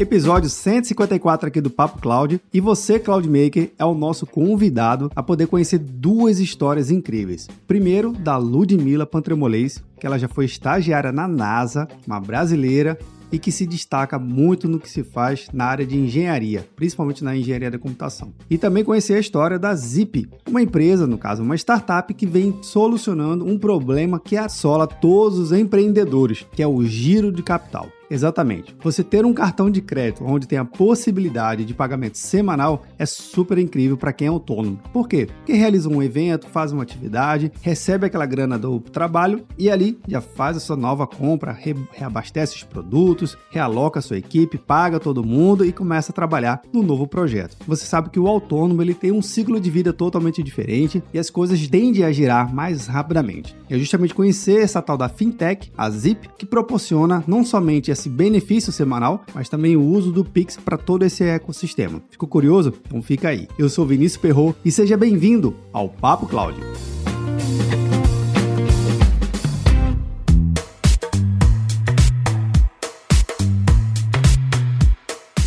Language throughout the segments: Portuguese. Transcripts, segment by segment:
Episódio 154 aqui do Papo Cloud e você, Cloudmaker, é o nosso convidado a poder conhecer duas histórias incríveis. Primeiro, da Ludmila Pantremolês, que ela já foi estagiária na NASA, uma brasileira e que se destaca muito no que se faz na área de engenharia, principalmente na engenharia da computação. E também conhecer a história da Zip, uma empresa, no caso uma startup, que vem solucionando um problema que assola todos os empreendedores, que é o giro de capital. Exatamente. Você ter um cartão de crédito onde tem a possibilidade de pagamento semanal é super incrível para quem é autônomo. Por quê? Porque realiza um evento, faz uma atividade, recebe aquela grana do trabalho e ali já faz a sua nova compra, re reabastece os produtos, realoca a sua equipe, paga todo mundo e começa a trabalhar no novo projeto. Você sabe que o autônomo ele tem um ciclo de vida totalmente diferente e as coisas tendem a girar mais rapidamente. É justamente conhecer essa tal da fintech, a Zip, que proporciona não somente esse benefício semanal, mas também o uso do Pix para todo esse ecossistema. Ficou curioso? Então fica aí. Eu sou Vinícius Perro e seja bem-vindo ao Papo Cláudio.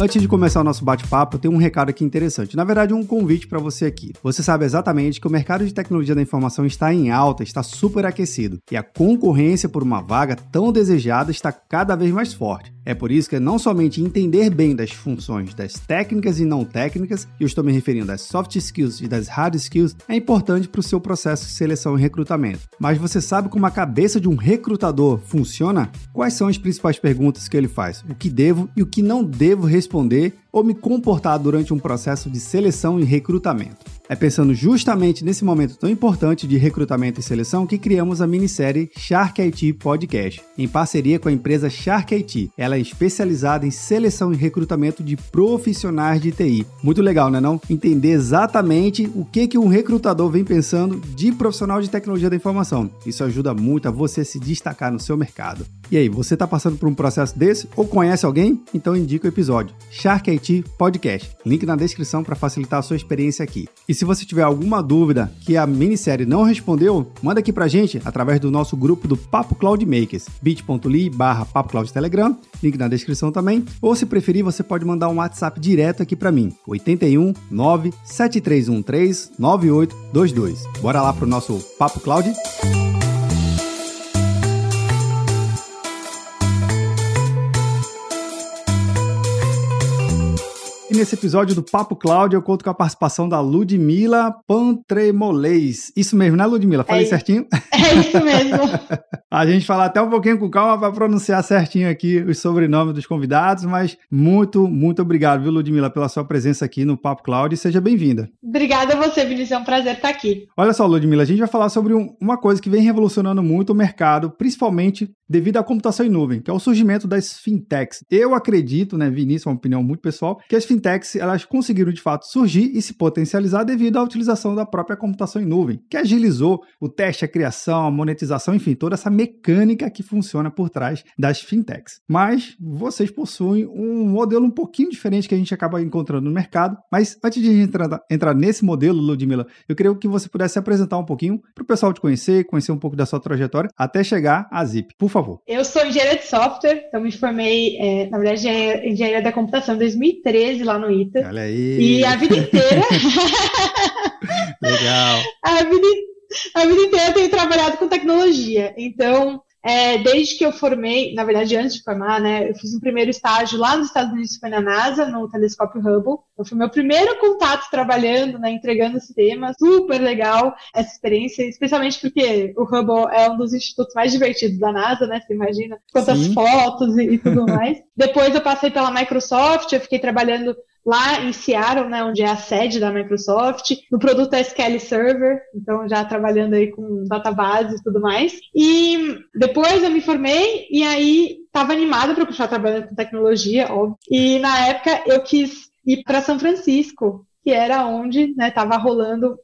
Antes de começar o nosso bate-papo, tenho um recado aqui interessante. Na verdade, um convite para você aqui. Você sabe exatamente que o mercado de tecnologia da informação está em alta, está super aquecido, e a concorrência por uma vaga tão desejada está cada vez mais forte. É por isso que não somente entender bem das funções das técnicas e não técnicas, e eu estou me referindo das soft skills e das hard skills, é importante para o seu processo de seleção e recrutamento. Mas você sabe como a cabeça de um recrutador funciona? Quais são as principais perguntas que ele faz? O que devo e o que não devo responder? Responder ou me comportar durante um processo de seleção e recrutamento. É pensando justamente nesse momento tão importante de recrutamento e seleção que criamos a minissérie Shark IT Podcast, em parceria com a empresa Shark IT. Ela é especializada em seleção e recrutamento de profissionais de TI. Muito legal, né não? Entender exatamente o que, que um recrutador vem pensando de profissional de tecnologia da informação. Isso ajuda muito a você se destacar no seu mercado. E aí, você está passando por um processo desse ou conhece alguém? Então indica o episódio Shark Podcast. Link na descrição para facilitar a sua experiência aqui. E se você tiver alguma dúvida que a minissérie não respondeu, manda aqui pra gente através do nosso grupo do Papo Cloud Makers, bit.ly barra Papo Cloud Telegram, link na descrição também. Ou se preferir, você pode mandar um WhatsApp direto aqui para mim, 81 97313 9822. Bora lá pro nosso Papo Cloud? Nesse episódio do Papo Cláudio, eu conto com a participação da Ludmila Pantremolês. Isso mesmo, né, Ludmila? Falei é, certinho? É isso mesmo. a gente fala até um pouquinho com calma para pronunciar certinho aqui os sobrenomes dos convidados, mas muito, muito obrigado, viu, Ludmila, pela sua presença aqui no Papo Cláudio e seja bem-vinda. Obrigada a você, Vinícius, é um prazer estar aqui. Olha só, Ludmila, a gente vai falar sobre um, uma coisa que vem revolucionando muito o mercado, principalmente devido à computação em nuvem, que é o surgimento das fintechs. Eu acredito, né, Vinícius, é uma opinião muito pessoal, que as fintechs elas conseguiram de fato surgir e se potencializar devido à utilização da própria computação em nuvem, que agilizou o teste, a criação, a monetização, enfim, toda essa mecânica que funciona por trás das fintechs. Mas vocês possuem um modelo um pouquinho diferente que a gente acaba encontrando no mercado. Mas antes de a gente entrar, entrar nesse modelo, Ludmilla, eu queria que você pudesse apresentar um pouquinho para o pessoal te conhecer, conhecer um pouco da sua trajetória, até chegar à Zip. Por favor favor. Eu sou engenheira de software, então me formei, é, na verdade, em engenharia da computação em 2013 lá no ITA. Olha aí. E a vida inteira. Legal. A vida, a vida inteira eu tenho trabalhado com tecnologia. Então, é, desde que eu formei, na verdade, antes de formar, né, eu fiz um primeiro estágio lá nos Estados Unidos, foi na NASA, no telescópio Hubble. Então, foi meu primeiro contato trabalhando, né, entregando sistemas. Super legal essa experiência, especialmente porque o Hubble é um dos institutos mais divertidos da NASA, né? Você imagina quantas Sim. fotos e, e tudo mais. Depois eu passei pela Microsoft, eu fiquei trabalhando lá em Seattle, né, onde é a sede da Microsoft, no produto SQL Server, então já trabalhando aí com databases e tudo mais. E depois eu me formei e aí estava animada para continuar trabalhando com tecnologia, óbvio. E na época eu quis ir para São Francisco, que era onde estava né, rolando,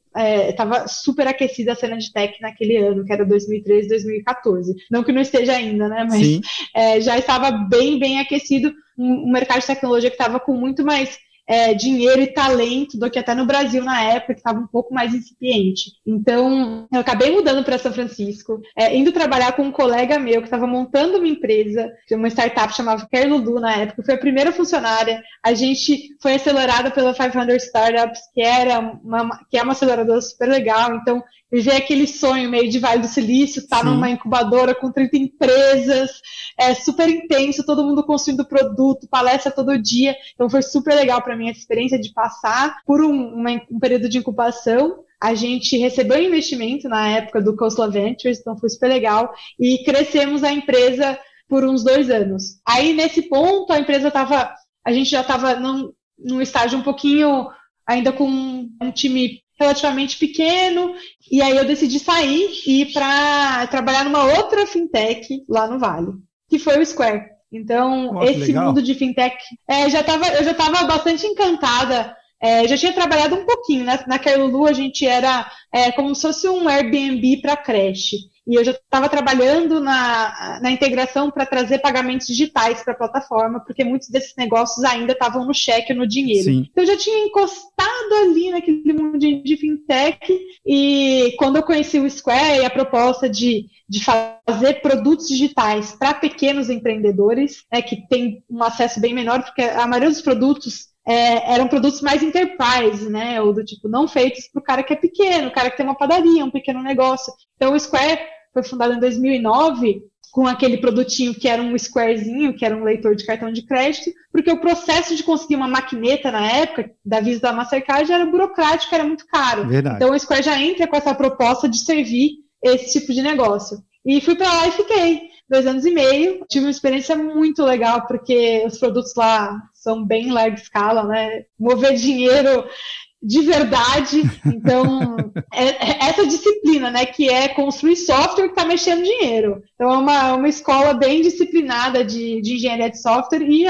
estava é, super aquecida a cena de tech naquele ano, que era 2013, 2014. Não que não esteja ainda, né? Mas é, já estava bem, bem aquecido um, um mercado de tecnologia que estava com muito mais é, dinheiro e talento do que até no Brasil na época, que estava um pouco mais incipiente. Então, eu acabei mudando para São Francisco, é, indo trabalhar com um colega meu que estava montando uma empresa, uma startup chamava Kerludu na época, foi a primeira funcionária. A gente foi acelerada pela 500 Startups, que era uma, que é uma aceleradora super legal. Então, viver aquele sonho meio de Vale do Silício, estar tá numa incubadora com 30 empresas, é super intenso, todo mundo construindo produto, palestra todo dia. Então foi super legal para mim essa experiência de passar por um, uma, um período de incubação. A gente recebeu investimento na época do Coastal Ventures, então foi super legal. E crescemos a empresa por uns dois anos. Aí, nesse ponto, a empresa estava. A gente já estava num, num estágio um pouquinho ainda com um time relativamente pequeno, e aí eu decidi sair e ir para trabalhar numa outra fintech lá no Vale, que foi o Square. Então, esse legal. mundo de fintech, é, já tava, eu já estava bastante encantada. É, já tinha trabalhado um pouquinho, né? Na Kerlulu a gente era é, como se fosse um Airbnb para creche e eu já estava trabalhando na, na integração para trazer pagamentos digitais para a plataforma, porque muitos desses negócios ainda estavam no cheque ou no dinheiro. Sim. Então eu já tinha encostado ali naquele mundo de, de fintech, e quando eu conheci o Square e a proposta de, de fazer produtos digitais para pequenos empreendedores, né, que tem um acesso bem menor, porque a maioria dos produtos é, eram produtos mais enterprise, né? Ou do tipo, não feitos para o cara que é pequeno, o cara que tem uma padaria, um pequeno negócio. Então o Square foi fundado em 2009 com aquele produtinho que era um squarezinho, que era um leitor de cartão de crédito, porque o processo de conseguir uma maquineta na época, da Visa da Mastercard, era burocrático, era muito caro. Verdade. Então o Square já entra com essa proposta de servir esse tipo de negócio. E fui para lá e fiquei dois anos e meio. Tive uma experiência muito legal, porque os produtos lá são bem larga escala, né? Mover dinheiro de verdade. Então, é, é essa disciplina, né, que é construir software que está mexendo dinheiro. Então, é uma, uma escola bem disciplinada de, de engenharia de software e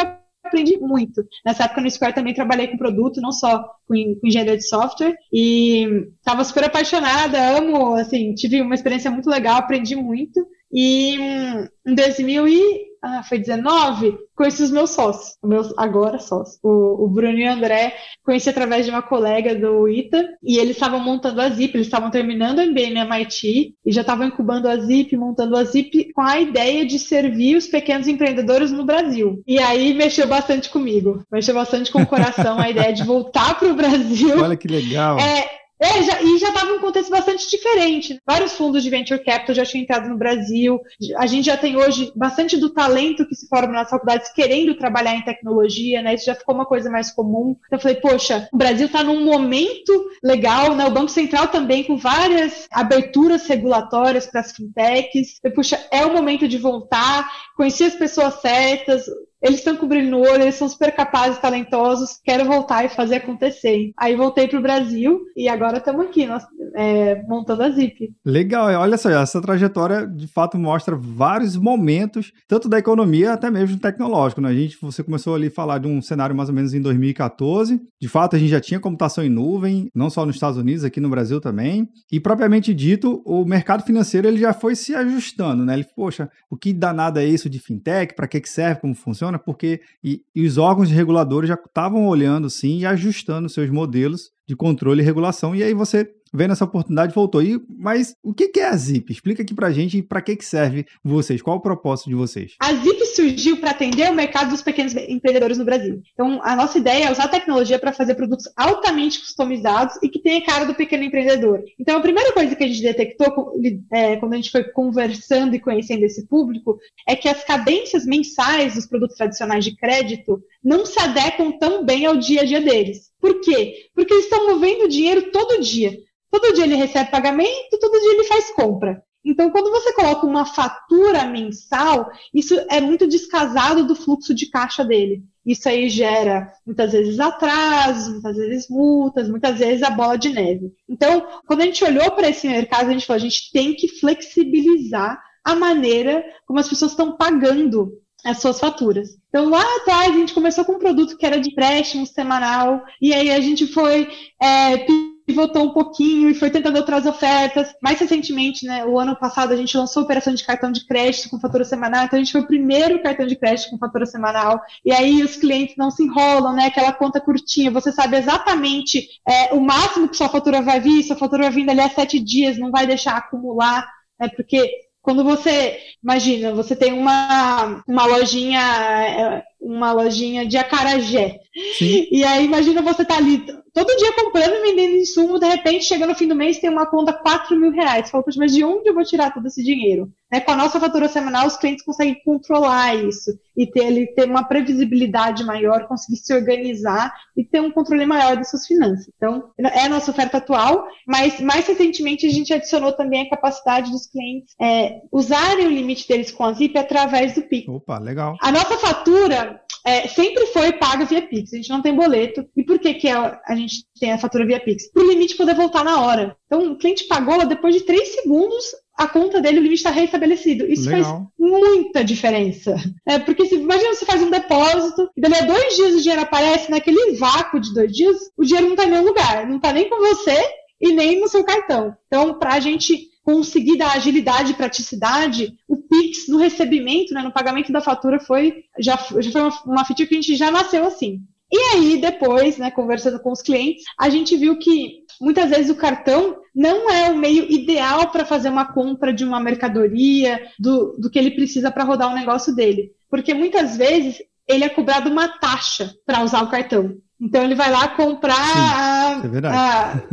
aprendi muito. Nessa época no Square também trabalhei com produto, não só com, com engenharia de software, e estava super apaixonada, amo, assim, tive uma experiência muito legal, aprendi muito. E hum, em 2000 e ah, foi 19, conheci os meus sócios, meus agora sócios, o, o Bruno e o André, conheci através de uma colega do ITA, e eles estavam montando a Zip, eles estavam terminando a MBA no MIT, e já estavam incubando a Zip, montando a Zip com a ideia de servir os pequenos empreendedores no Brasil. E aí mexeu bastante comigo, mexeu bastante com o coração a ideia de voltar para o Brasil. Olha que legal. É, é, já, e já estava um contexto bastante diferente. Vários fundos de venture capital já tinham entrado no Brasil. A gente já tem hoje bastante do talento que se forma nas faculdades querendo trabalhar em tecnologia, né? Isso já ficou uma coisa mais comum. Então eu falei, poxa, o Brasil está num momento legal, né? O Banco Central também com várias aberturas regulatórias para as fintechs. Eu, puxa, é o momento de voltar, conhecer as pessoas certas, eles estão cobrindo o olho, eles são super capazes, talentosos, quero voltar e fazer acontecer. Aí voltei para o Brasil e agora estamos aqui, nós, é, montando a Zip. Legal, olha só, essa trajetória de fato mostra vários momentos, tanto da economia até mesmo tecnológico. Né? A gente, você começou ali a falar de um cenário mais ou menos em 2014. De fato, a gente já tinha computação em nuvem, não só nos Estados Unidos, aqui no Brasil também. E propriamente dito, o mercado financeiro ele já foi se ajustando, né? Ele, poxa, o que danado é isso de fintech? Para que, que serve? Como funciona? Funciona, porque e, e os órgãos reguladores já estavam olhando sim e ajustando seus modelos de controle e regulação. E aí você vendo essa oportunidade, voltou. E, mas o que é a Zip? Explica aqui pra gente para que, que serve vocês, qual o propósito de vocês? A Zip surgiu para atender o mercado dos pequenos empreendedores no Brasil. Então, a nossa ideia é usar a tecnologia para fazer produtos altamente customizados e que tenha cara do pequeno empreendedor. Então, a primeira coisa que a gente detectou é, quando a gente foi conversando e conhecendo esse público é que as cadências mensais dos produtos tradicionais de crédito não se adequam tão bem ao dia a dia deles. Por quê? Porque eles estão movendo dinheiro todo dia. Todo dia ele recebe pagamento, todo dia ele faz compra. Então, quando você coloca uma fatura mensal, isso é muito descasado do fluxo de caixa dele. Isso aí gera muitas vezes atrasos, muitas vezes multas, muitas vezes a bola de neve. Então, quando a gente olhou para esse mercado, a gente falou: a gente tem que flexibilizar a maneira como as pessoas estão pagando as suas faturas. Então, lá atrás, a gente começou com um produto que era de empréstimo semanal, e aí a gente foi é, pivotou um pouquinho e foi tentando outras ofertas. Mais recentemente, né, o ano passado, a gente lançou a operação de cartão de crédito com fatura semanal, então a gente foi o primeiro cartão de crédito com fatura semanal, e aí os clientes não se enrolam, né, aquela conta curtinha, você sabe exatamente é, o máximo que sua fatura vai vir, sua fatura vai vir dali a sete dias, não vai deixar acumular, né, porque quando você, imagina, você tem uma, uma lojinha, é, uma lojinha de acarajé. Sim. E aí imagina você tá ali todo dia comprando e vendendo insumo, de repente, chega no fim do mês, tem uma conta 4 mil reais. Fala, mas de onde eu vou tirar todo esse dinheiro? Né? Com a nossa fatura semanal, os clientes conseguem controlar isso e ter, ele, ter uma previsibilidade maior, conseguir se organizar e ter um controle maior das suas finanças. Então, é a nossa oferta atual, mas mais recentemente a gente adicionou também a capacidade dos clientes é, usarem o limite deles com a Zip através do Pix. Opa, legal. A nossa fatura, é, sempre foi paga via Pix. A gente não tem boleto. E por que, que a, a gente tem a fatura via Pix? Para o limite poder voltar na hora. Então, o cliente pagou, depois de três segundos, a conta dele, o limite está restabelecido. Isso Legal. faz muita diferença. É, porque se, imagina você faz um depósito, e dali a dois dias o dinheiro aparece, naquele vácuo de dois dias, o dinheiro não está em nenhum lugar. Não está nem com você e nem no seu cartão. Então, para a gente conseguir dar agilidade e praticidade, o Pix no recebimento, né, no pagamento da fatura foi já, já foi uma, uma feature que a gente já nasceu assim. E aí, depois, né, conversando com os clientes, a gente viu que muitas vezes o cartão não é o meio ideal para fazer uma compra de uma mercadoria, do, do que ele precisa para rodar o negócio dele. Porque muitas vezes ele é cobrado uma taxa para usar o cartão. Então ele vai lá comprar Sim, é a, a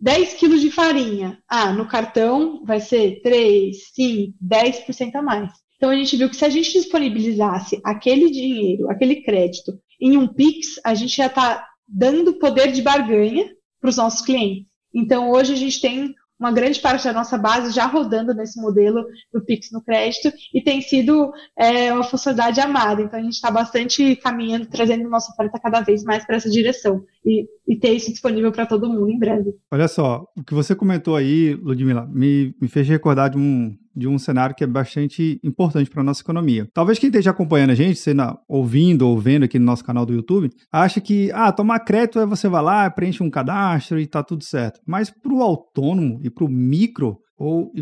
10 quilos de farinha. Ah, no cartão vai ser 3, 5, 10% a mais. Então a gente viu que se a gente disponibilizasse aquele dinheiro, aquele crédito em um Pix, a gente já está dando poder de barganha para os nossos clientes. Então hoje a gente tem uma grande parte da nossa base já rodando nesse modelo do Pix no crédito e tem sido é, uma funcionalidade amada. Então a gente está bastante caminhando, trazendo nossa oferta cada vez mais para essa direção e, e, ter isso disponível para todo mundo em breve. Olha só, o que você comentou aí, Ludmila, me, me fez recordar de um, de um cenário que é bastante importante para a nossa economia. Talvez quem esteja acompanhando a gente, sendo ouvindo ou vendo aqui no nosso canal do YouTube, acha que, ah, tomar crédito é você vai lá, preenche um cadastro e tá tudo certo. Mas para o autônomo e para o micro, ou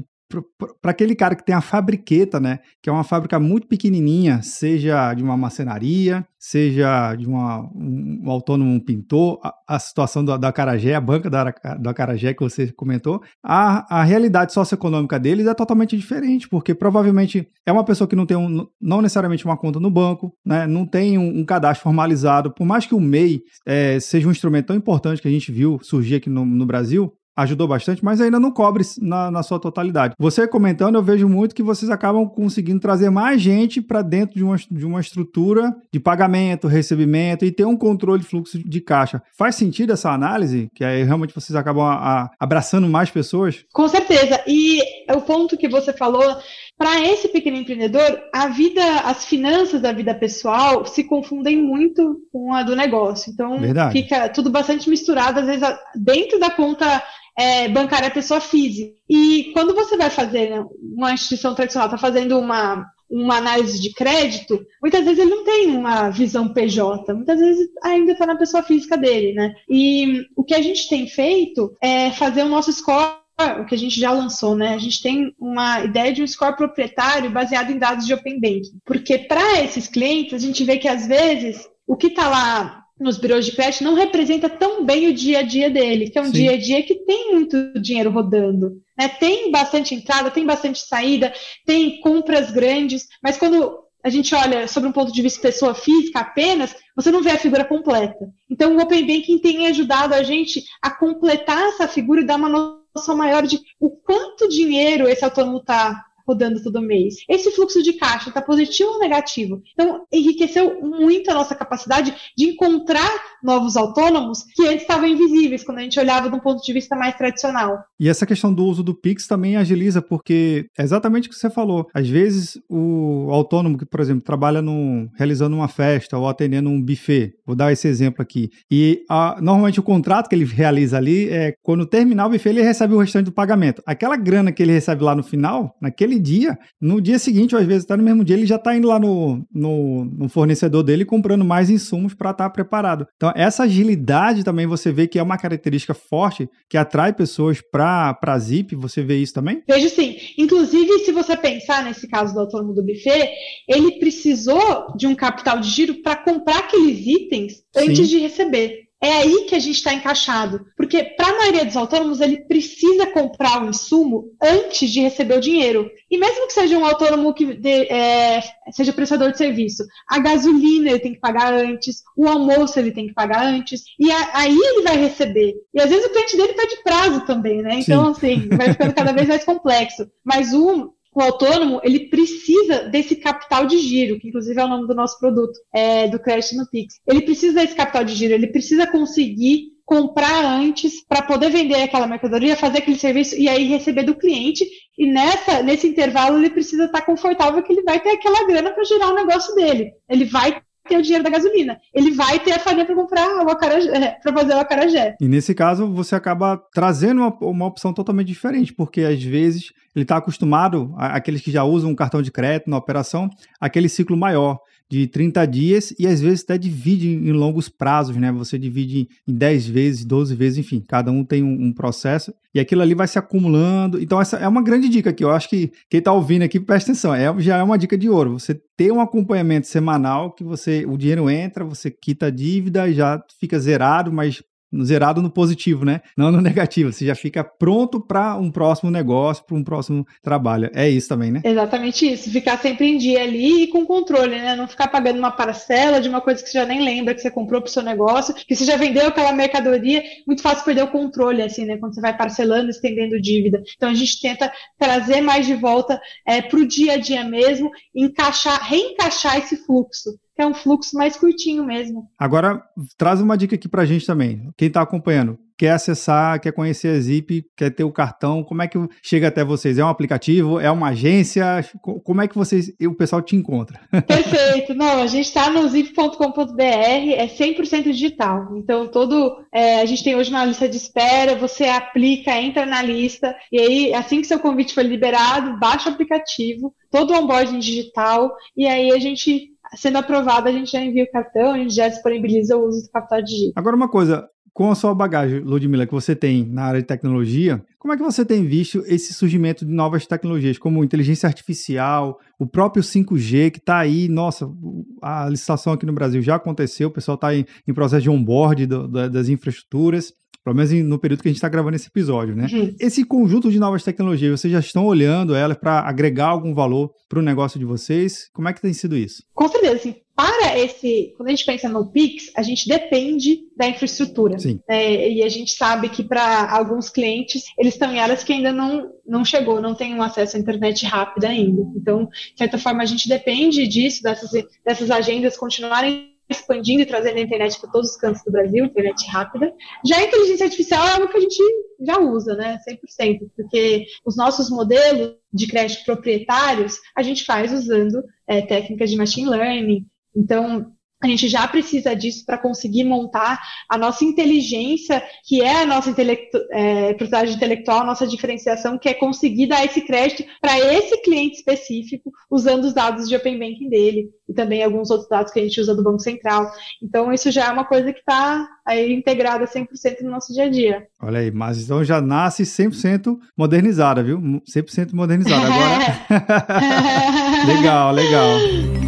para aquele cara que tem a fabriqueta, né? Que é uma fábrica muito pequenininha, seja de uma marcenaria, seja de uma, um, um autônomo pintor, a, a situação da Carajé, a banca da, da Carajé que você comentou, a, a realidade socioeconômica deles é totalmente diferente, porque provavelmente é uma pessoa que não tem um, não necessariamente uma conta no banco, né? Não tem um, um cadastro formalizado, por mais que o MEI é, seja um instrumento tão importante que a gente viu surgir aqui no, no Brasil, ajudou bastante, mas ainda não cobre na, na, sua totalidade. Você comentando, eu vejo muito que vocês acabam conseguindo trazer mais gente para dentro de uma, de uma estrutura de pagamento, recebimento e ter um controle de fluxo de caixa. Faz sentido essa análise? Que aí realmente vocês acabam a, a, abraçando mais pessoas? Com certeza. E o ponto que você falou para esse pequeno empreendedor, a vida, as finanças da vida pessoal se confundem muito com a do negócio. Então, Verdade. fica tudo bastante misturado, às vezes dentro da conta é, bancária pessoa física. E quando você vai fazer, né, uma instituição tradicional está fazendo uma, uma análise de crédito, muitas vezes ele não tem uma visão PJ, muitas vezes ainda está na pessoa física dele, né? E o que a gente tem feito é fazer o nosso score o que a gente já lançou, né? A gente tem uma ideia de um score proprietário baseado em dados de Open Banking. Porque para esses clientes, a gente vê que às vezes o que está lá nos birôs de crédito não representa tão bem o dia a dia dele, que é um Sim. dia a dia que tem muito dinheiro rodando. Né? Tem bastante entrada, tem bastante saída, tem compras grandes, mas quando a gente olha sobre um ponto de vista pessoa física apenas, você não vê a figura completa. Então, o Open Banking tem ajudado a gente a completar essa figura e dar uma noção maior de o quanto dinheiro esse autônomo está rodando todo mês. Esse fluxo de caixa está positivo ou negativo? Então, enriqueceu muito a nossa capacidade de encontrar novos autônomos que antes estavam invisíveis quando a gente olhava de um ponto de vista mais tradicional. E essa questão do uso do Pix também agiliza, porque é exatamente o que você falou. Às vezes, o autônomo que, por exemplo, trabalha num, realizando uma festa ou atendendo um buffet, vou dar esse exemplo aqui, e a, normalmente o contrato que ele realiza ali é quando terminar o buffet, ele recebe o restante do pagamento. Aquela grana que ele recebe lá no final, naquele naquele dia, no dia seguinte, ou às vezes até no mesmo dia, ele já está indo lá no, no, no, fornecedor dele comprando mais insumos para estar tá preparado. Então, essa agilidade também você vê que é uma característica forte que atrai pessoas para a Zip. Você vê isso também? Vejo sim. Inclusive, se você pensar nesse caso do autônomo do buffet, ele precisou de um capital de giro para comprar aqueles itens antes sim. de receber. É aí que a gente está encaixado. Porque, para a maioria dos autônomos, ele precisa comprar o insumo antes de receber o dinheiro. E mesmo que seja um autônomo que de, é, seja prestador de serviço, a gasolina ele tem que pagar antes, o almoço ele tem que pagar antes, e a, aí ele vai receber. E às vezes o cliente dele pede prazo também, né? Então, Sim. assim, vai ficando cada vez mais complexo. Mas um, o autônomo ele precisa desse capital de giro, que inclusive é o nome do nosso produto, é, do crédito no Pix. Ele precisa desse capital de giro, ele precisa conseguir comprar antes para poder vender aquela mercadoria, fazer aquele serviço e aí receber do cliente. E nessa, nesse intervalo ele precisa estar confortável que ele vai ter aquela grana para gerar o negócio dele. Ele vai ter o dinheiro da gasolina. Ele vai ter a farinha para comprar o acarajé, para fazer o acarajé. E nesse caso, você acaba trazendo uma, uma opção totalmente diferente, porque às vezes ele está acostumado, aqueles que já usam um cartão de crédito na operação, aquele ciclo maior de 30 dias e às vezes até divide em longos prazos, né? Você divide em 10 vezes, 12 vezes, enfim, cada um tem um, um, processo e aquilo ali vai se acumulando. Então, essa é uma grande dica que eu acho que quem está ouvindo aqui, presta atenção, é, já é uma dica de ouro. Você ter um acompanhamento semanal que você o dinheiro entra, você quita a dívida já fica zerado, mas zerado no positivo, né? Não no negativo. Você já fica pronto para um próximo negócio, para um próximo trabalho. É isso também, né? Exatamente isso. Ficar sempre em dia ali e com controle, né? Não ficar pagando uma parcela de uma coisa que você já nem lembra que você comprou para o seu negócio, que você já vendeu aquela mercadoria. Muito fácil perder o controle, assim, né? Quando você vai parcelando, estendendo dívida. Então a gente tenta trazer mais de volta é, para o dia a dia mesmo, encaixar, reencaixar esse fluxo é um fluxo mais curtinho mesmo. Agora, traz uma dica aqui para a gente também. Quem está acompanhando, quer acessar, quer conhecer a Zip, quer ter o cartão, como é que chega até vocês? É um aplicativo? É uma agência? Como é que vocês, o pessoal te encontra? Perfeito. Não, a gente está no zip.com.br, é 100% digital. Então, todo, é, a gente tem hoje uma lista de espera, você aplica, entra na lista, e aí, assim que seu convite for liberado, baixa o aplicativo, todo o onboarding digital, e aí a gente sendo aprovado, a gente já envia o cartão, a gente já disponibiliza o uso do capital digital. Agora, uma coisa, com a sua bagagem, Ludmilla, que você tem na área de tecnologia, como é que você tem visto esse surgimento de novas tecnologias, como inteligência artificial, o próprio 5G, que está aí, nossa, a licitação aqui no Brasil já aconteceu, o pessoal está em, em, processo de onboard do, do, das infraestruturas pelo menos no período que a gente está gravando esse episódio, né? Uhum. Esse conjunto de novas tecnologias, vocês já estão olhando elas para agregar algum valor para o negócio de vocês? Como é que tem sido isso? Com certeza, assim, para esse, quando a gente pensa no Pix, a gente depende da infraestrutura. Sim. É, e a gente sabe que para alguns clientes, eles estão em áreas que ainda não, não chegou, não tem um acesso à internet rápida ainda. Então, de certa forma, a gente depende disso, dessas, dessas agendas continuarem expandindo e trazendo a internet para todos os cantos do Brasil, internet rápida. Já a inteligência artificial é algo que a gente já usa, né, 100%, porque os nossos modelos de crédito proprietários a gente faz usando é, técnicas de machine learning. Então, a gente já precisa disso para conseguir montar a nossa inteligência, que é a nossa intelectu é, propriedade intelectual, a nossa diferenciação, que é conseguir dar esse crédito para esse cliente específico, usando os dados de Open Banking dele e também alguns outros dados que a gente usa do Banco Central. Então, isso já é uma coisa que está aí integrada 100% no nosso dia a dia. Olha aí, mas então já nasce 100% modernizada, viu? 100% modernizada. Agora. legal, legal.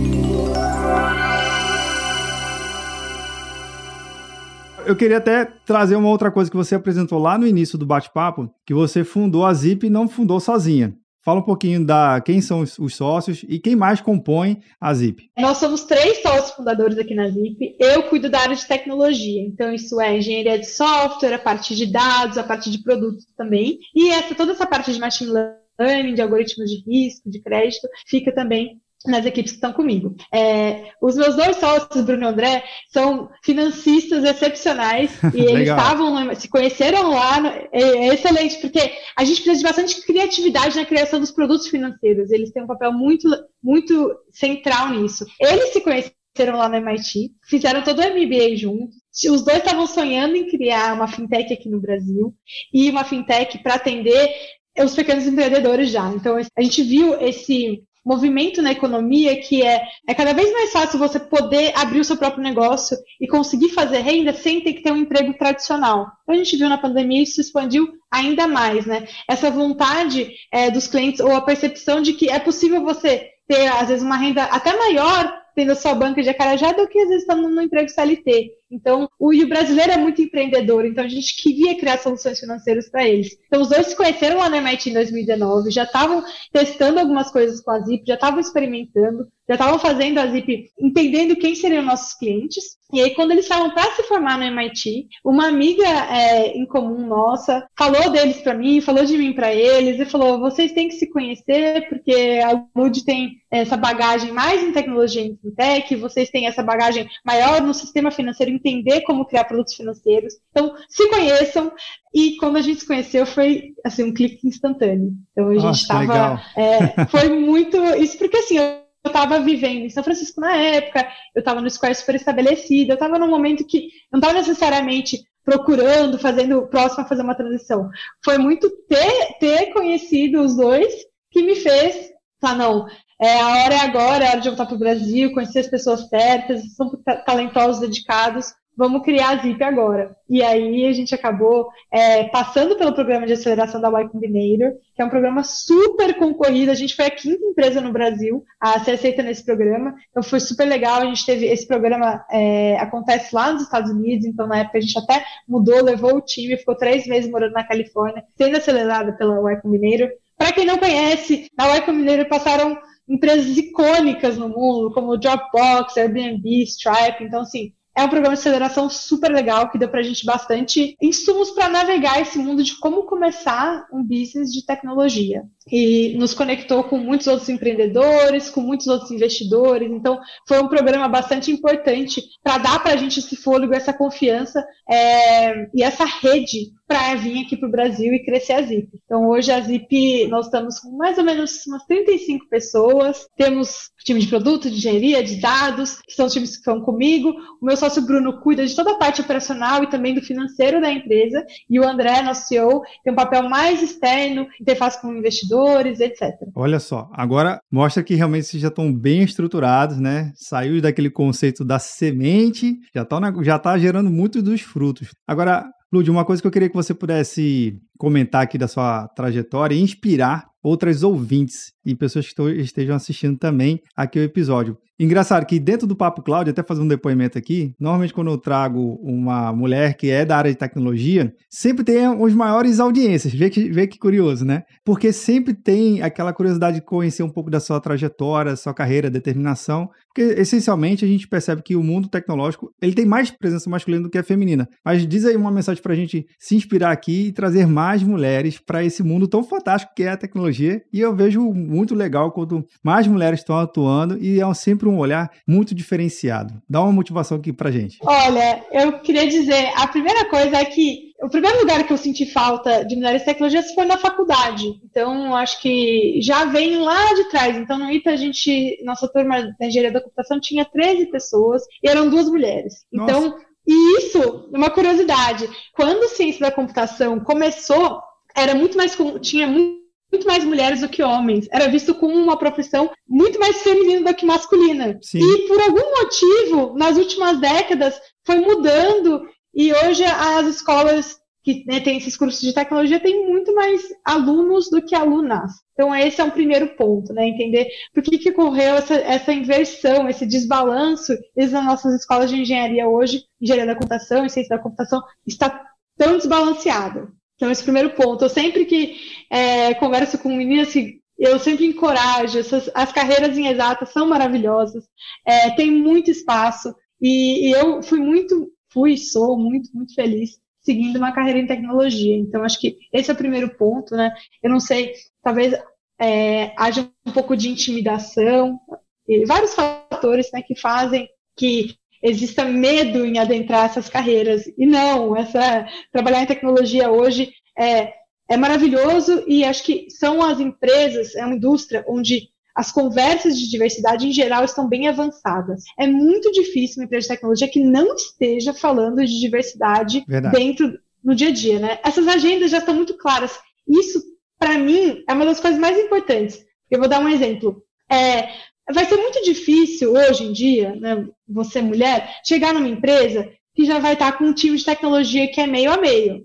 Eu queria até trazer uma outra coisa que você apresentou lá no início do bate-papo, que você fundou a Zip e não fundou sozinha. Fala um pouquinho da quem são os sócios e quem mais compõe a Zip. Nós somos três sócios fundadores aqui na Zip. Eu cuido da área de tecnologia, então isso é engenharia de software, a parte de dados, a parte de produtos também. E essa toda essa parte de machine learning, de algoritmos de risco, de crédito, fica também nas equipes que estão comigo. É, os meus dois sócios, Bruno e André, são financistas excepcionais e eles estavam, se conheceram lá, é, é, excelente, porque a gente precisa de bastante criatividade na criação dos produtos financeiros. Eles têm um papel muito, muito central nisso. Eles se conheceram lá no MIT, fizeram todo o MBA juntos. Os dois estavam sonhando em criar uma fintech aqui no Brasil e uma fintech para atender os pequenos empreendedores já. Então, a gente viu esse movimento na economia que é, é cada vez mais fácil você poder abrir o seu próprio negócio e conseguir fazer renda sem ter que ter um emprego tradicional. Então, a gente viu na pandemia isso expandiu ainda mais, né? Essa vontade é, dos clientes ou a percepção de que é possível você ter, às vezes, uma renda até maior tendo a sua banca de acarajé do que às vezes estando no emprego CLT. Então, o, brasileiro é muito empreendedor, então a gente queria criar soluções financeiras para eles. Então, os dois se conheceram lá na MIT em 2019, já estavam testando algumas coisas com a Zip, já estavam experimentando, já estavam fazendo a Zip, entendendo quem seriam nossos clientes. E aí, quando eles estavam para se formar no MIT, uma amiga é, em comum nossa falou deles para mim, falou de mim para eles e falou: vocês têm que se conhecer, porque a Lud tem essa bagagem mais em tecnologia em fintech, vocês têm essa bagagem maior no sistema financeiro entender como criar produtos financeiros. Então, se conheçam. E quando a gente se conheceu, foi assim, um clique instantâneo. Então a gente estava. É, foi muito. Isso porque assim, eu estava vivendo em São Francisco na época, eu estava no Square super estabelecido, eu estava num momento que não estava necessariamente procurando, fazendo próximo a fazer uma transição. Foi muito ter, ter conhecido os dois que me fez falar, não, é, a hora é agora, é hora de voltar para o Brasil, conhecer as pessoas certas, são talentosos, dedicados, vamos criar a Zip agora. E aí a gente acabou é, passando pelo programa de aceleração da Y Combinator, que é um programa super concorrido. A gente foi a quinta empresa no Brasil a ser aceita nesse programa. Então foi super legal. A gente teve esse programa é, acontece lá nos Estados Unidos. Então na época a gente até mudou, levou o time, ficou três meses morando na Califórnia, sendo acelerada pela Y Combinator. Para quem não conhece, na Y Combinator passaram empresas icônicas no mundo, como Dropbox, Airbnb, Stripe. Então, assim, é um programa de aceleração super legal que deu para a gente bastante insumos para navegar esse mundo de como começar um business de tecnologia. E nos conectou com muitos outros empreendedores, com muitos outros investidores. Então, foi um programa bastante importante para dar para a gente esse fôlego, essa confiança é, e essa rede para vir aqui para o Brasil e crescer a Zip. Então, hoje a Zip, nós estamos com mais ou menos umas 35 pessoas, temos time de produto, de engenharia, de dados, que são times que estão comigo. O meu sócio Bruno cuida de toda a parte operacional e também do financeiro da empresa, e o André, nosso CEO, tem um papel mais externo, interface com investidores, etc. Olha só, agora mostra que realmente vocês já estão bem estruturados, né? Saiu daquele conceito da semente, já está já tá gerando muitos dos frutos. Agora, Lud, uma coisa que eu queria que você pudesse comentar aqui da sua trajetória e inspirar outras ouvintes e pessoas que estejam assistindo também aqui o episódio. Engraçado que dentro do Papo Cloud, até fazer um depoimento aqui, normalmente quando eu trago uma mulher que é da área de tecnologia, sempre tem os maiores audiências. Vê que, vê que curioso, né? Porque sempre tem aquela curiosidade de conhecer um pouco da sua trajetória, sua carreira, determinação. Porque essencialmente a gente percebe que o mundo tecnológico ele tem mais presença masculina do que a feminina. Mas diz aí uma mensagem para a gente se inspirar aqui e trazer mais mulheres para esse mundo tão fantástico que é a tecnologia. E eu vejo muito legal quando mais mulheres estão atuando e é sempre um olhar muito diferenciado. Dá uma motivação aqui para gente. Olha, eu queria dizer, a primeira coisa é que o primeiro lugar que eu senti falta de mulheres tecnologias foi na faculdade. Então, acho que já vem lá de trás. Então, no ITA, a gente, nossa turma da engenharia da computação tinha 13 pessoas e eram duas mulheres. Nossa. Então, e isso, uma curiosidade, quando ciência da computação começou, era muito mais tinha muito muito mais mulheres do que homens. Era visto como uma profissão muito mais feminina do que masculina. Sim. E por algum motivo, nas últimas décadas, foi mudando e hoje as escolas que né, têm esses cursos de tecnologia têm muito mais alunos do que alunas. Então esse é um primeiro ponto, né? Entender por que, que ocorreu essa, essa inversão, esse desbalanço nas nossas escolas de engenharia hoje, engenharia da computação e ciência da computação, está tão desbalanceada. Então, esse primeiro ponto. Eu sempre que é, converso com meninas que eu sempre encorajo, essas, as carreiras em exatas são maravilhosas, é, tem muito espaço, e, e, eu fui muito, fui, sou muito, muito feliz seguindo uma carreira em tecnologia. Então, acho que esse é o primeiro ponto, né? Eu não sei, talvez é, haja um pouco de intimidação, e vários fatores né, que fazem que exista medo em adentrar essas carreiras. E não, essa trabalhar em tecnologia hoje é, é maravilhoso e acho que são as empresas, é uma indústria onde as conversas de diversidade em geral estão bem avançadas. É muito difícil uma empresa de tecnologia que não esteja falando de diversidade Verdade. dentro no dia a dia, né? Essas agendas já estão muito claras. Isso para mim, é uma das coisas mais importantes. Eu vou dar um exemplo. É, vai ser muito difícil hoje em dia, né, você mulher, chegar numa empresa que já vai estar com um time de tecnologia que é meio a meio.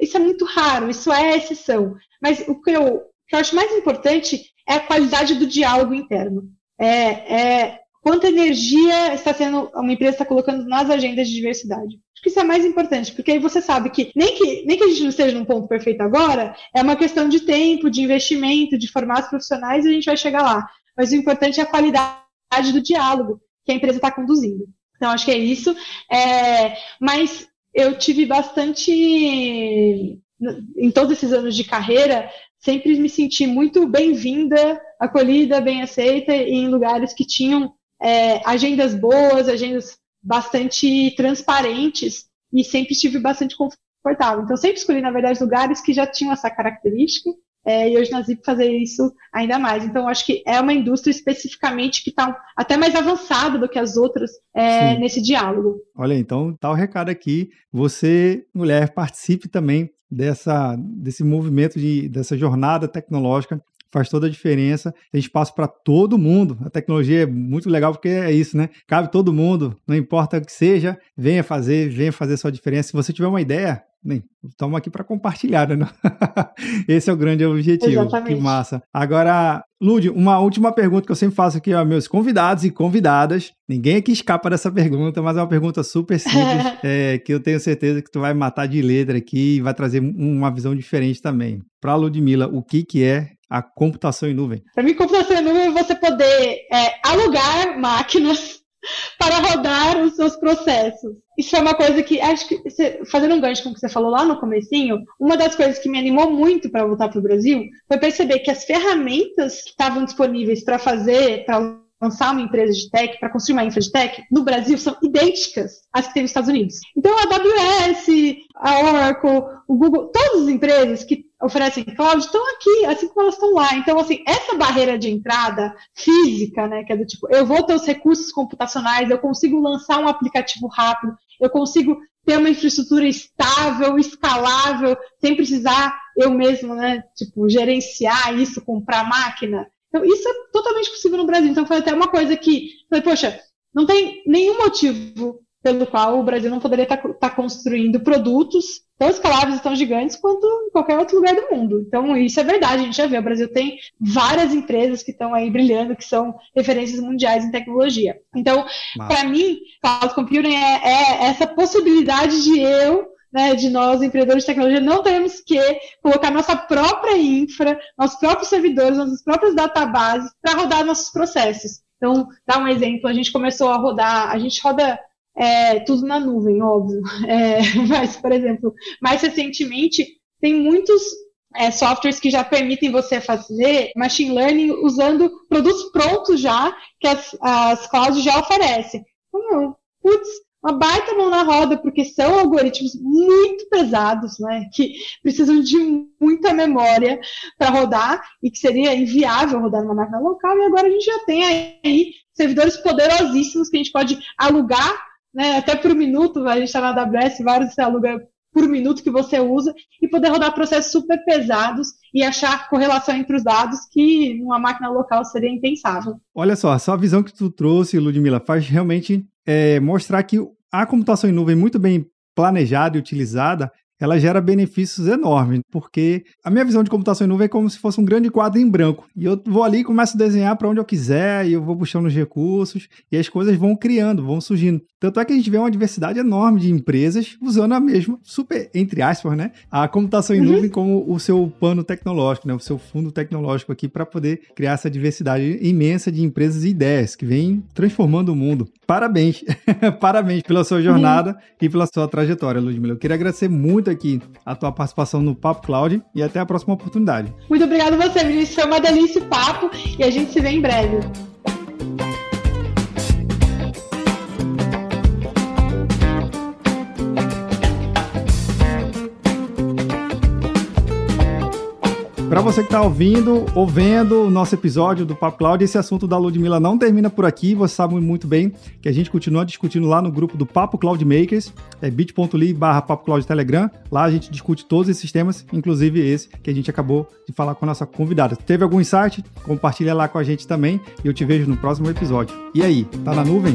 Isso é muito raro, isso é exceção. Mas o que eu, o que eu acho mais importante é a qualidade do diálogo interno. É, é quanta energia está sendo uma empresa está colocando nas agendas de diversidade. Acho que isso é mais importante, porque aí você sabe que nem que, nem que a gente não esteja num ponto perfeito agora, é uma questão de tempo, de investimento, de formar os profissionais e a gente vai chegar lá. Mas o importante é a qualidade do diálogo que a empresa está conduzindo. Então, acho que é isso. É, mas eu tive bastante, em todos esses anos de carreira, sempre me senti muito bem-vinda, acolhida, bem aceita em lugares que tinham é, agendas boas, agendas bastante transparentes e sempre estive bastante confortável. Então, sempre escolhi, na verdade, lugares que já tinham essa característica é, e hoje na Zip fazer isso ainda mais. Então, acho que é uma indústria especificamente que está até mais avançada do que as outras é, nesse diálogo. Olha, então tá o recado aqui. Você, mulher, participe também dessa, desse movimento, de, dessa jornada tecnológica faz toda a diferença. Tem espaço para todo mundo. A tecnologia é muito legal porque é isso, né? Cabe todo mundo, não importa o que seja, venha fazer, venha fazer sua diferença. Se você tiver uma ideia, Bem, estamos aqui para compartilhar, né? Esse é o grande objetivo. Exatamente. Que massa. Agora, Lud, uma última pergunta que eu sempre faço aqui aos meus convidados e convidadas. Ninguém aqui escapa dessa pergunta, mas é uma pergunta super simples, é, que eu tenho certeza que tu vai matar de letra aqui e vai trazer uma visão diferente também. Para Ludmilla, o que, que é a computação em nuvem? Para mim, computação em nuvem é você poder é, alugar máquinas para rodar os seus processos. Isso é uma coisa que, acho que, fazendo um gancho com o que você falou lá no comecinho, uma das coisas que me animou muito para voltar para o Brasil foi perceber que as ferramentas que estavam disponíveis para fazer, para lançar uma empresa de tech, para construir uma infra de tech, no Brasil são idênticas às que tem nos Estados Unidos. Então, a AWS, a Oracle, o Google, todas as empresas que oferecem cloud estão aqui, assim como elas estão lá. Então, assim, essa barreira de entrada física, né, que é do tipo, eu vou ter os recursos computacionais, eu consigo lançar um aplicativo rápido, eu consigo ter uma infraestrutura estável, escalável, sem precisar eu mesmo, né, tipo, gerenciar isso, comprar máquina. Então, isso é totalmente possível no Brasil. Então, foi até uma coisa que, falei, poxa, não tem nenhum motivo pelo qual o Brasil não poderia estar, estar construindo produtos tão escaláveis e tão gigantes quanto em qualquer outro lugar do mundo. Então, isso é verdade, a gente já vê. O Brasil tem várias empresas que estão aí brilhando, que são referências mundiais em tecnologia. Então, para mim, cloud computing é, é essa possibilidade de eu né, de nós, empreendedores de tecnologia, não temos que colocar nossa própria infra, nossos próprios servidores, nossas próprias databases para rodar nossos processos. Então, dá um exemplo, a gente começou a rodar, a gente roda é, tudo na nuvem, óbvio. É, mas, por exemplo, mais recentemente, tem muitos é, softwares que já permitem você fazer machine learning usando produtos prontos já, que as, as clouds já oferecem. Então, putz, uma baita mão na roda, porque são algoritmos muito pesados, né, que precisam de muita memória para rodar e que seria inviável rodar numa máquina local, e agora a gente já tem aí servidores poderosíssimos que a gente pode alugar, né, até por minuto, a gente está na AWS, vários você aluga por minuto que você usa, e poder rodar processos super pesados e achar correlação entre os dados que numa máquina local seria impensável. Olha só, essa visão que tu trouxe, Ludmila, faz realmente é, mostrar que a computação em nuvem muito bem planejada e utilizada, ela gera benefícios enormes, porque a minha visão de computação em nuvem é como se fosse um grande quadro em branco. E eu vou ali e começo a desenhar para onde eu quiser, e eu vou puxando os recursos, e as coisas vão criando, vão surgindo. Tanto é que a gente vê uma diversidade enorme de empresas usando a mesma, super, entre aspas, né? A computação em uhum. nuvem como o seu pano tecnológico, né? O seu fundo tecnológico aqui para poder criar essa diversidade imensa de empresas e ideias que vêm transformando o mundo. Parabéns! Parabéns pela sua jornada uhum. e pela sua trajetória, Ludmila. Eu queria agradecer muito aqui a tua participação no Papo Cloud e até a próxima oportunidade. Muito obrigado a você, Vinícius. Foi uma delícia o papo e a gente se vê em breve. Para você que está ouvindo ou vendo o nosso episódio do Papo Cloud, esse assunto da Ludmilla não termina por aqui. Você sabe muito bem que a gente continua discutindo lá no grupo do Papo Cloud Makers, é bit.ly barra Papo Cloud Telegram. Lá a gente discute todos esses temas, inclusive esse que a gente acabou de falar com a nossa convidada. Teve algum insight? Compartilha lá com a gente também e eu te vejo no próximo episódio. E aí, tá na nuvem?